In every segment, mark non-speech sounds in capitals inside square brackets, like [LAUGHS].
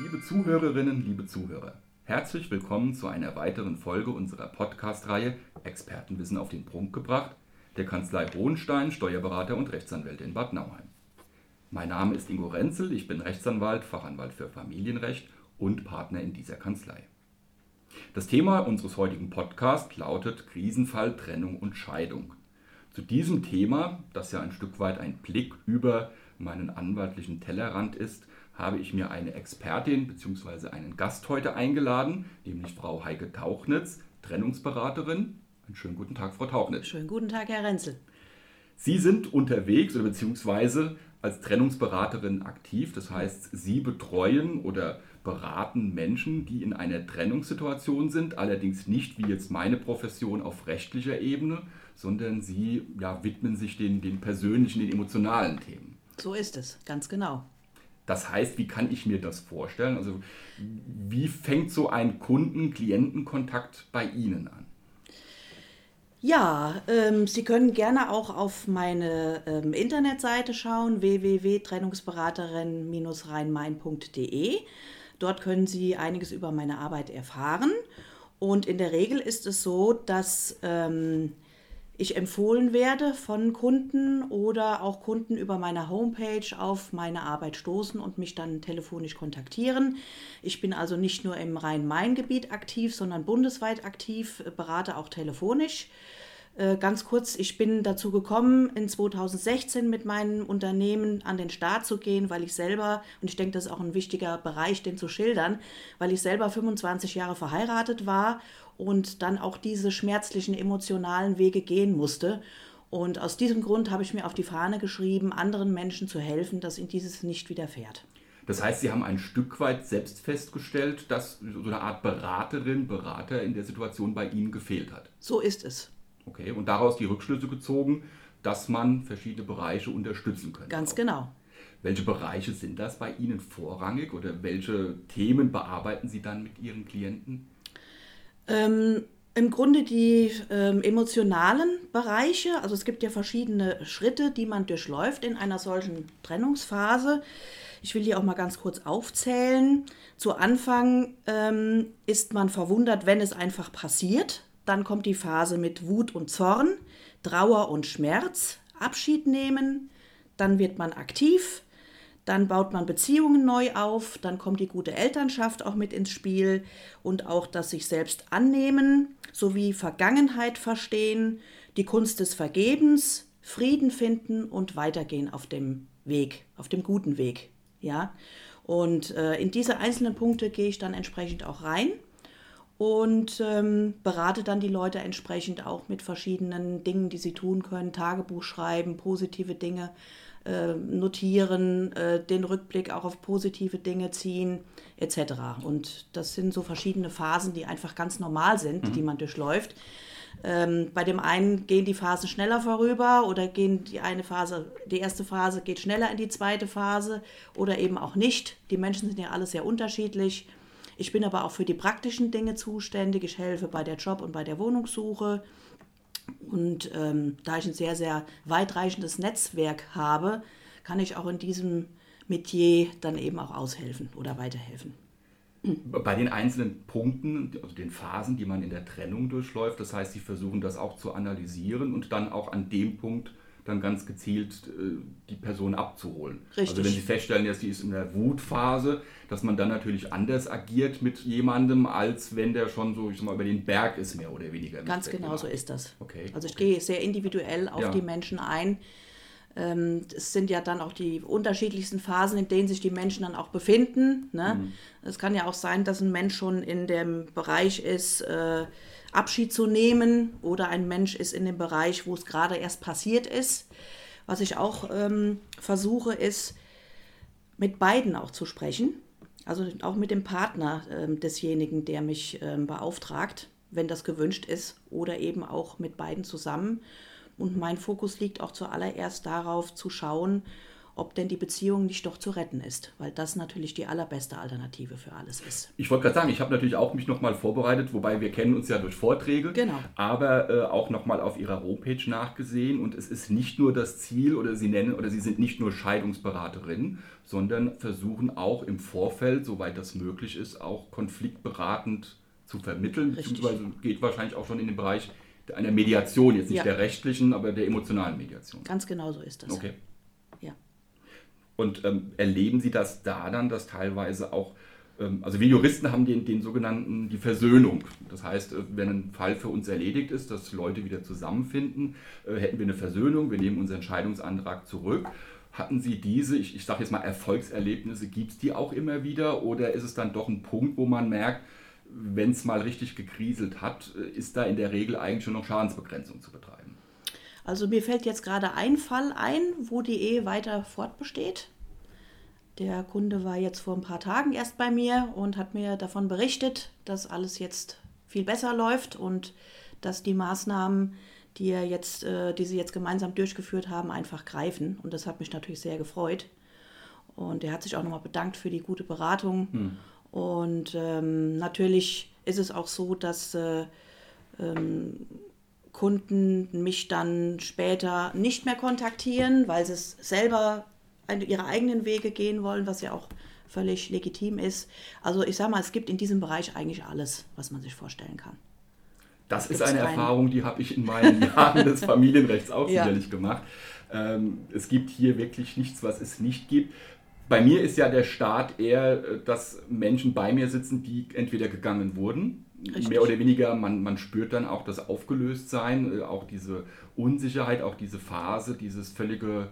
Liebe Zuhörerinnen, liebe Zuhörer, herzlich willkommen zu einer weiteren Folge unserer Podcast-Reihe Expertenwissen auf den Prunk gebracht der Kanzlei Hohenstein, Steuerberater und Rechtsanwälte in Bad Nauheim. Mein Name ist Ingo Renzel, ich bin Rechtsanwalt, Fachanwalt für Familienrecht und Partner in dieser Kanzlei. Das Thema unseres heutigen Podcasts lautet Krisenfall, Trennung und Scheidung. Zu diesem Thema, das ja ein Stück weit ein Blick über meinen anwaltlichen Tellerrand ist, habe ich mir eine Expertin bzw. einen Gast heute eingeladen, nämlich Frau Heike Tauchnitz, Trennungsberaterin. Einen schönen guten Tag, Frau Tauchnitz. Schönen guten Tag, Herr Renzel. Sie sind unterwegs oder beziehungsweise als Trennungsberaterin aktiv. Das heißt, Sie betreuen oder beraten Menschen, die in einer Trennungssituation sind, allerdings nicht wie jetzt meine Profession auf rechtlicher Ebene, sondern Sie ja, widmen sich den, den persönlichen, den emotionalen Themen. So ist es, ganz genau. Das heißt, wie kann ich mir das vorstellen? Also wie fängt so ein Kunden-Klientenkontakt bei Ihnen an? Ja, ähm, Sie können gerne auch auf meine ähm, Internetseite schauen, www.trennungsberaterin-rheinmain.de. Dort können Sie einiges über meine Arbeit erfahren. Und in der Regel ist es so, dass ähm, ich empfohlen werde von Kunden oder auch Kunden über meine Homepage auf meine Arbeit stoßen und mich dann telefonisch kontaktieren. Ich bin also nicht nur im Rhein-Main-Gebiet aktiv, sondern bundesweit aktiv, berate auch telefonisch. Äh, ganz kurz, ich bin dazu gekommen, in 2016 mit meinem Unternehmen an den Start zu gehen, weil ich selber, und ich denke, das ist auch ein wichtiger Bereich, den zu schildern, weil ich selber 25 Jahre verheiratet war und dann auch diese schmerzlichen emotionalen Wege gehen musste. Und aus diesem Grund habe ich mir auf die Fahne geschrieben, anderen Menschen zu helfen, dass ihnen dieses nicht widerfährt. Das heißt, Sie haben ein Stück weit selbst festgestellt, dass so eine Art Beraterin, Berater in der Situation bei Ihnen gefehlt hat. So ist es. Okay, und daraus die Rückschlüsse gezogen, dass man verschiedene Bereiche unterstützen könnte. Ganz auch. genau. Welche Bereiche sind das bei Ihnen vorrangig oder welche Themen bearbeiten Sie dann mit Ihren Klienten? Ähm, Im Grunde die ähm, emotionalen Bereiche. Also es gibt ja verschiedene Schritte, die man durchläuft in einer solchen Trennungsphase. Ich will die auch mal ganz kurz aufzählen. Zu Anfang ähm, ist man verwundert, wenn es einfach passiert. Dann kommt die Phase mit Wut und Zorn, Trauer und Schmerz, Abschied nehmen. Dann wird man aktiv. Dann baut man Beziehungen neu auf. Dann kommt die gute Elternschaft auch mit ins Spiel und auch das sich selbst annehmen sowie Vergangenheit verstehen, die Kunst des Vergebens, Frieden finden und weitergehen auf dem Weg, auf dem guten Weg. Ja, und äh, in diese einzelnen Punkte gehe ich dann entsprechend auch rein und ähm, berate dann die Leute entsprechend auch mit verschiedenen Dingen, die sie tun können, Tagebuch schreiben, positive Dinge äh, notieren, äh, den Rückblick auch auf positive Dinge ziehen, etc. Und das sind so verschiedene Phasen, die einfach ganz normal sind, mhm. die man durchläuft. Ähm, bei dem einen gehen die Phasen schneller vorüber oder gehen die eine Phase, die erste Phase geht schneller in die zweite Phase oder eben auch nicht. Die Menschen sind ja alle sehr unterschiedlich. Ich bin aber auch für die praktischen Dinge zuständig. Ich helfe bei der Job- und bei der Wohnungssuche. Und ähm, da ich ein sehr, sehr weitreichendes Netzwerk habe, kann ich auch in diesem Metier dann eben auch aushelfen oder weiterhelfen. Bei den einzelnen Punkten, also den Phasen, die man in der Trennung durchläuft, das heißt, Sie versuchen das auch zu analysieren und dann auch an dem Punkt dann ganz gezielt äh, die Person abzuholen. Richtig. Also wenn Sie feststellen, dass sie ist in der Wutphase, dass man dann natürlich anders agiert mit jemandem, als wenn der schon so, ich sag mal, über den Berg ist, mehr oder weniger. Ganz genau so ist das. Okay. Also ich okay. gehe sehr individuell auf ja. die Menschen ein. Ähm, es sind ja dann auch die unterschiedlichsten Phasen, in denen sich die Menschen dann auch befinden. Ne? Mhm. Es kann ja auch sein, dass ein Mensch schon in dem Bereich ist, äh, Abschied zu nehmen oder ein Mensch ist in dem Bereich, wo es gerade erst passiert ist. Was ich auch ähm, versuche, ist mit beiden auch zu sprechen. Also auch mit dem Partner ähm, desjenigen, der mich ähm, beauftragt, wenn das gewünscht ist, oder eben auch mit beiden zusammen. Und mein Fokus liegt auch zuallererst darauf zu schauen, ob denn die Beziehung nicht doch zu retten ist, weil das natürlich die allerbeste Alternative für alles ist. Ich wollte gerade sagen, ich habe natürlich auch mich nochmal vorbereitet, wobei wir kennen uns ja durch Vorträge, genau. aber äh, auch nochmal auf Ihrer Homepage nachgesehen und es ist nicht nur das Ziel oder Sie nennen oder Sie sind nicht nur Scheidungsberaterin, sondern versuchen auch im Vorfeld, soweit das möglich ist, auch konfliktberatend zu vermitteln, Richtig. beziehungsweise geht wahrscheinlich auch schon in den Bereich einer Mediation, jetzt nicht Ja. der rechtlichen, aber der emotionalen Mediation. Ganz genau so ist das. Okay. Und ähm, erleben Sie das da dann, dass teilweise auch, ähm, also wir Juristen haben den, den sogenannten, die Versöhnung. Das heißt, äh, wenn ein Fall für uns erledigt ist, dass Leute wieder zusammenfinden, äh, hätten wir eine Versöhnung, wir nehmen unseren Entscheidungsantrag zurück. Hatten Sie diese, ich, ich sage jetzt mal Erfolgserlebnisse, gibt es die auch immer wieder oder ist es dann doch ein Punkt, wo man merkt, wenn es mal richtig gekriselt hat, äh, ist da in der Regel eigentlich schon noch Schadensbegrenzung zu betreiben? Also mir fällt jetzt gerade ein Fall ein, wo die Ehe weiter fortbesteht. Der Kunde war jetzt vor ein paar Tagen erst bei mir und hat mir davon berichtet, dass alles jetzt viel besser läuft und dass die Maßnahmen, die, er jetzt, äh, die sie jetzt gemeinsam durchgeführt haben, einfach greifen. Und das hat mich natürlich sehr gefreut. Und er hat sich auch nochmal bedankt für die gute Beratung. Und ähm, natürlich ist es auch so, dass äh, ähm, Kunden mich dann später nicht mehr kontaktieren, weil sie es selber ihre eigenen Wege gehen wollen, was ja auch völlig legitim ist. Also ich sage mal, es gibt in diesem Bereich eigentlich alles, was man sich vorstellen kann. Das ist eine keinen. Erfahrung, die habe ich in meinen [LAUGHS] Jahren des Familienrechts auch Ja. sicherlich gemacht. Ähm, es gibt hier wirklich nichts, was es nicht gibt. Bei mir ist ja der Start eher, äh, dass Menschen bei mir sitzen, die entweder gegangen wurden, Richtig. mehr oder weniger, man, man spürt dann auch das Aufgelöstsein, äh, auch diese Unsicherheit, auch diese Phase, dieses völlige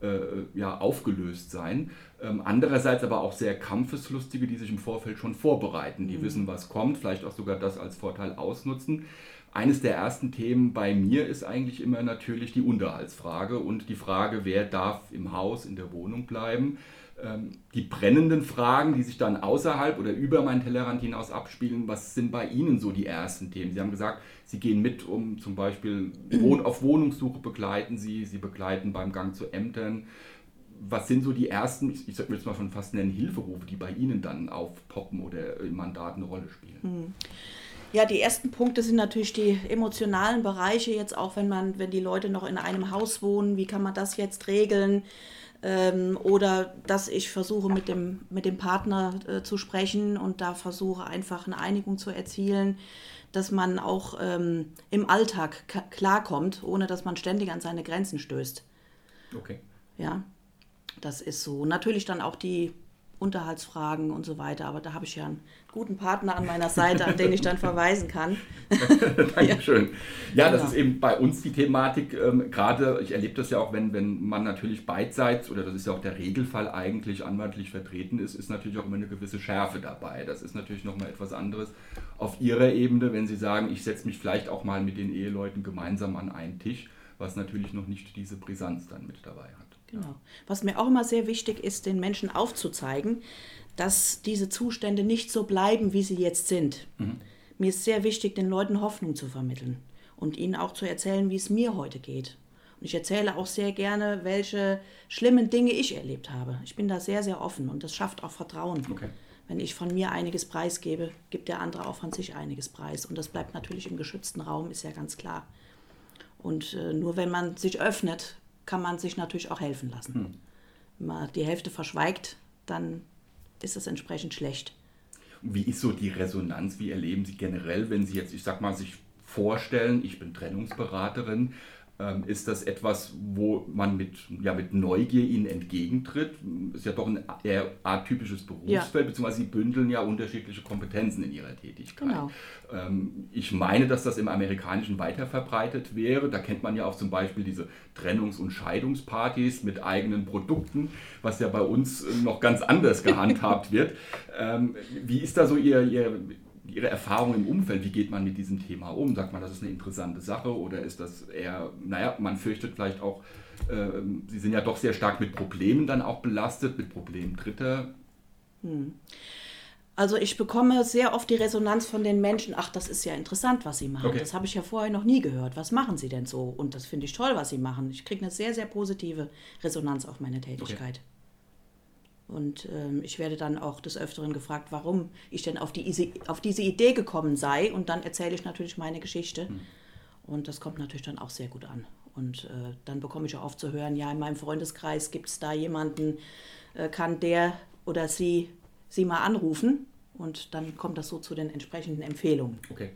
äh, ja, Aufgelöstsein. Ähm, andererseits aber auch sehr Kampfeslustige, die sich im Vorfeld schon vorbereiten, die wissen, was kommt, vielleicht auch sogar das als Vorteil ausnutzen. Eines der ersten Themen bei mir ist eigentlich immer natürlich die Unterhaltsfrage und die Frage, wer darf im Haus, in der Wohnung bleiben. Ähm, Die brennenden Fragen, die sich dann außerhalb oder über meinen Tellerrand hinaus abspielen, was sind bei Ihnen so die ersten Themen? Sie haben gesagt, Sie gehen mit, um zum Beispiel auf Wohnungssuche begleiten Sie, Sie begleiten beim Gang zu Ämtern. Was sind so die ersten, ich, ich würde jetzt mal schon fast nennen, Hilferufe, die bei Ihnen dann aufpoppen oder im Mandat eine Rolle spielen? Ja, die ersten Punkte sind natürlich die emotionalen Bereiche, jetzt auch wenn man, wenn die Leute noch in einem Haus wohnen, wie kann man das jetzt regeln? Ähm, oder dass ich versuche mit dem, mit dem Partner äh, zu sprechen und da versuche einfach eine Einigung zu erzielen, dass man auch ähm, im Alltag klarkommt, ohne dass man ständig an seine Grenzen stößt. Okay. Ja, das ist so. Natürlich dann auch die Unterhaltsfragen und so weiter, aber da habe ich ja einen guten Partner an meiner Seite, an den ich dann [LAUGHS] verweisen kann. [LAUGHS] Dankeschön. Ja, das Genau. ist eben bei uns die Thematik. Ähm, Gerade, ich erlebe das ja auch, wenn, wenn man natürlich beidseits, oder das ist ja auch der Regelfall eigentlich anwaltlich vertreten ist, ist natürlich auch immer eine gewisse Schärfe dabei. Das ist natürlich nochmal etwas anderes auf Ihrer Ebene, wenn Sie sagen, ich setze mich vielleicht auch mal mit den Eheleuten gemeinsam an einen Tisch, was natürlich noch nicht diese Brisanz dann mit dabei hat. Genau. Was mir auch immer sehr wichtig ist, den Menschen aufzuzeigen, dass diese Zustände nicht so bleiben, wie sie jetzt sind. Mir ist sehr wichtig, den Leuten Hoffnung zu vermitteln und ihnen auch zu erzählen, wie es mir heute geht. Und ich erzähle auch sehr gerne, welche schlimmen Dinge ich erlebt habe. Ich bin da sehr, sehr offen und das schafft auch Vertrauen. Okay. Wenn ich von mir einiges preisgebe, gibt der andere auch von sich einiges preis. Und das bleibt natürlich im geschützten Raum, ist ja ganz klar. Und äh, nur wenn man sich öffnet, kann man sich natürlich auch helfen lassen. Wenn man die Hälfte verschweigt, dann ist es entsprechend schlecht. Wie ist so die Resonanz? Wie erleben Sie generell, wenn Sie jetzt, ich sag mal, sich vorstellen, ich bin Trennungsberaterin, ist das etwas, wo man mit, ja, mit Neugier Ihnen entgegentritt? Ist ja doch ein eher atypisches Berufsfeld, beziehungsweise Sie bündeln ja unterschiedliche Kompetenzen in Ihrer Tätigkeit. Genau. Ähm, ich meine, dass das im Amerikanischen weiter verbreitet wäre. Da kennt man ja auch zum Beispiel diese Trennungs- und Scheidungspartys mit eigenen Produkten, was ja bei uns noch ganz anders gehandhabt wird. [LAUGHS] Ähm, wie ist da so Ihr, Ihr, Ihre Erfahrung im Umfeld? Wie geht man mit diesem Thema um? Sagt man, das ist eine interessante Sache oder ist das eher, naja, man fürchtet vielleicht auch, ähm, Sie sind ja doch sehr stark mit Problemen dann auch belastet, mit Problemen Dritter. Also ich bekomme sehr oft die Resonanz von den Menschen, ach, das ist ja interessant, was Sie machen. Okay. Das habe ich ja vorher noch nie gehört. Was machen Sie denn so? Und das finde ich toll, was Sie machen. Ich kriege eine sehr, sehr positive Resonanz auf meine Tätigkeit. Und ähm, ich werde dann auch des Öfteren gefragt, warum ich denn auf, die, auf diese Idee gekommen sei. Und dann erzähle ich natürlich meine Geschichte. Und das kommt natürlich dann auch sehr gut an. Und äh, dann bekomme ich auch oft zu hören, ja, in meinem Freundeskreis gibt es da jemanden, äh, kann der oder sie sie mal anrufen. Und dann kommt das so zu den entsprechenden Empfehlungen. Okay.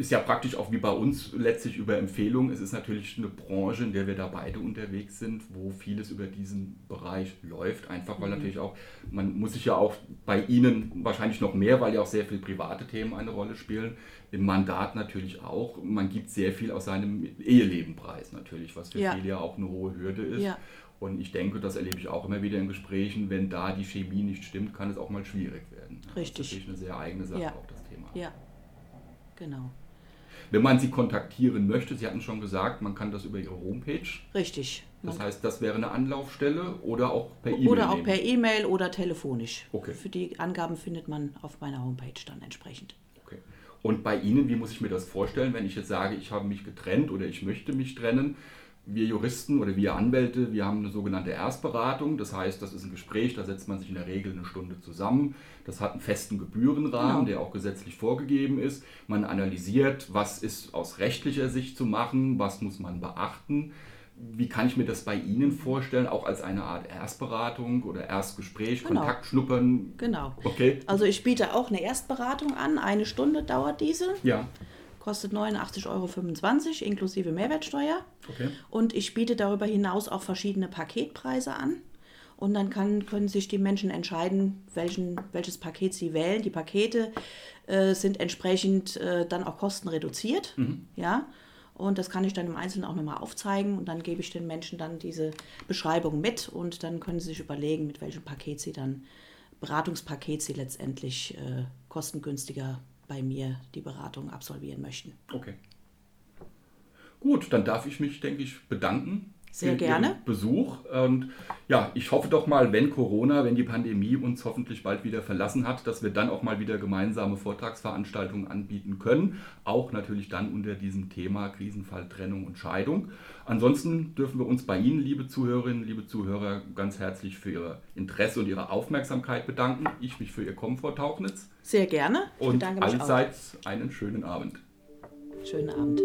Ist ja praktisch auch wie bei uns letztlich über Empfehlungen. Es ist natürlich eine Branche, in der wir da beide unterwegs sind, wo vieles über diesen Bereich läuft. Einfach weil natürlich auch, man muss sich ja auch bei Ihnen wahrscheinlich noch mehr, weil ja auch sehr viele private Themen eine Rolle spielen. Im Mandat natürlich auch. Man gibt sehr viel aus seinem Eheleben preis natürlich, was für Ja. viele ja auch eine hohe Hürde ist. Ja. Und ich denke, das erlebe ich auch immer wieder in Gesprächen, wenn da die Chemie nicht stimmt, kann es auch mal schwierig werden. Richtig. Das ist natürlich eine sehr eigene Sache Ja. auch das Thema. Ja, genau. Wenn man Sie kontaktieren möchte, Sie hatten schon gesagt, man kann das über Ihre Homepage. Richtig. Das heißt, das wäre eine Anlaufstelle oder auch per E-Mail. oder auch nehmen? per E-Mail oder telefonisch. Okay. Für die Angaben findet man auf meiner Homepage dann entsprechend. Okay. Und bei Ihnen, wie muss ich mir das vorstellen, wenn ich jetzt sage, ich habe mich getrennt oder ich möchte mich trennen? Wir Juristen oder wir Anwälte, wir haben eine sogenannte Erstberatung. Das heißt, das ist ein Gespräch, da setzt man sich in der Regel eine Stunde zusammen. Das hat einen festen Gebührenrahmen, Genau. der auch gesetzlich vorgegeben ist. Man analysiert, was ist aus rechtlicher Sicht zu machen, was muss man beachten. Wie kann ich mir das bei Ihnen vorstellen, auch als eine Art Erstberatung oder Erstgespräch, Genau. Kontaktschnuppern? Genau. Okay. Also ich biete auch eine Erstberatung an. Eine Stunde dauert diese. Ja. Kostet 89,25 Euro inklusive Mehrwertsteuer. Okay. Und ich biete darüber hinaus auch verschiedene Paketpreise an. Und dann kann, können sich die Menschen entscheiden, welchen, welches Paket sie wählen. Die Pakete äh, sind entsprechend äh, dann auch kostenreduziert. Ja? Und das kann ich dann im Einzelnen auch nochmal aufzeigen. Und dann gebe ich den Menschen dann diese Beschreibung mit. Und dann können sie sich überlegen, mit welchem Paket sie dann, Beratungspaket sie letztendlich äh, kostengünstiger bei mir die Beratung absolvieren möchten. Okay. Gut, dann darf ich mich, denke ich, bedanken. Sehr gerne. Besuch. Und ja, ich hoffe doch mal, wenn Corona, wenn die Pandemie uns hoffentlich bald wieder verlassen hat, dass wir dann auch mal wieder gemeinsame Vortragsveranstaltungen anbieten können. Auch natürlich dann unter diesem Thema Krisenfall, Trennung und Scheidung. Ansonsten dürfen wir uns bei Ihnen, liebe Zuhörerinnen, liebe Zuhörer, ganz herzlich für Ihr Interesse und Ihre Aufmerksamkeit bedanken. Ich mich für Ihr Kommen, Frau Tauchnitz. Sehr gerne. Ich Und bedanke mich auch. allseits einen schönen Abend. Schönen Abend.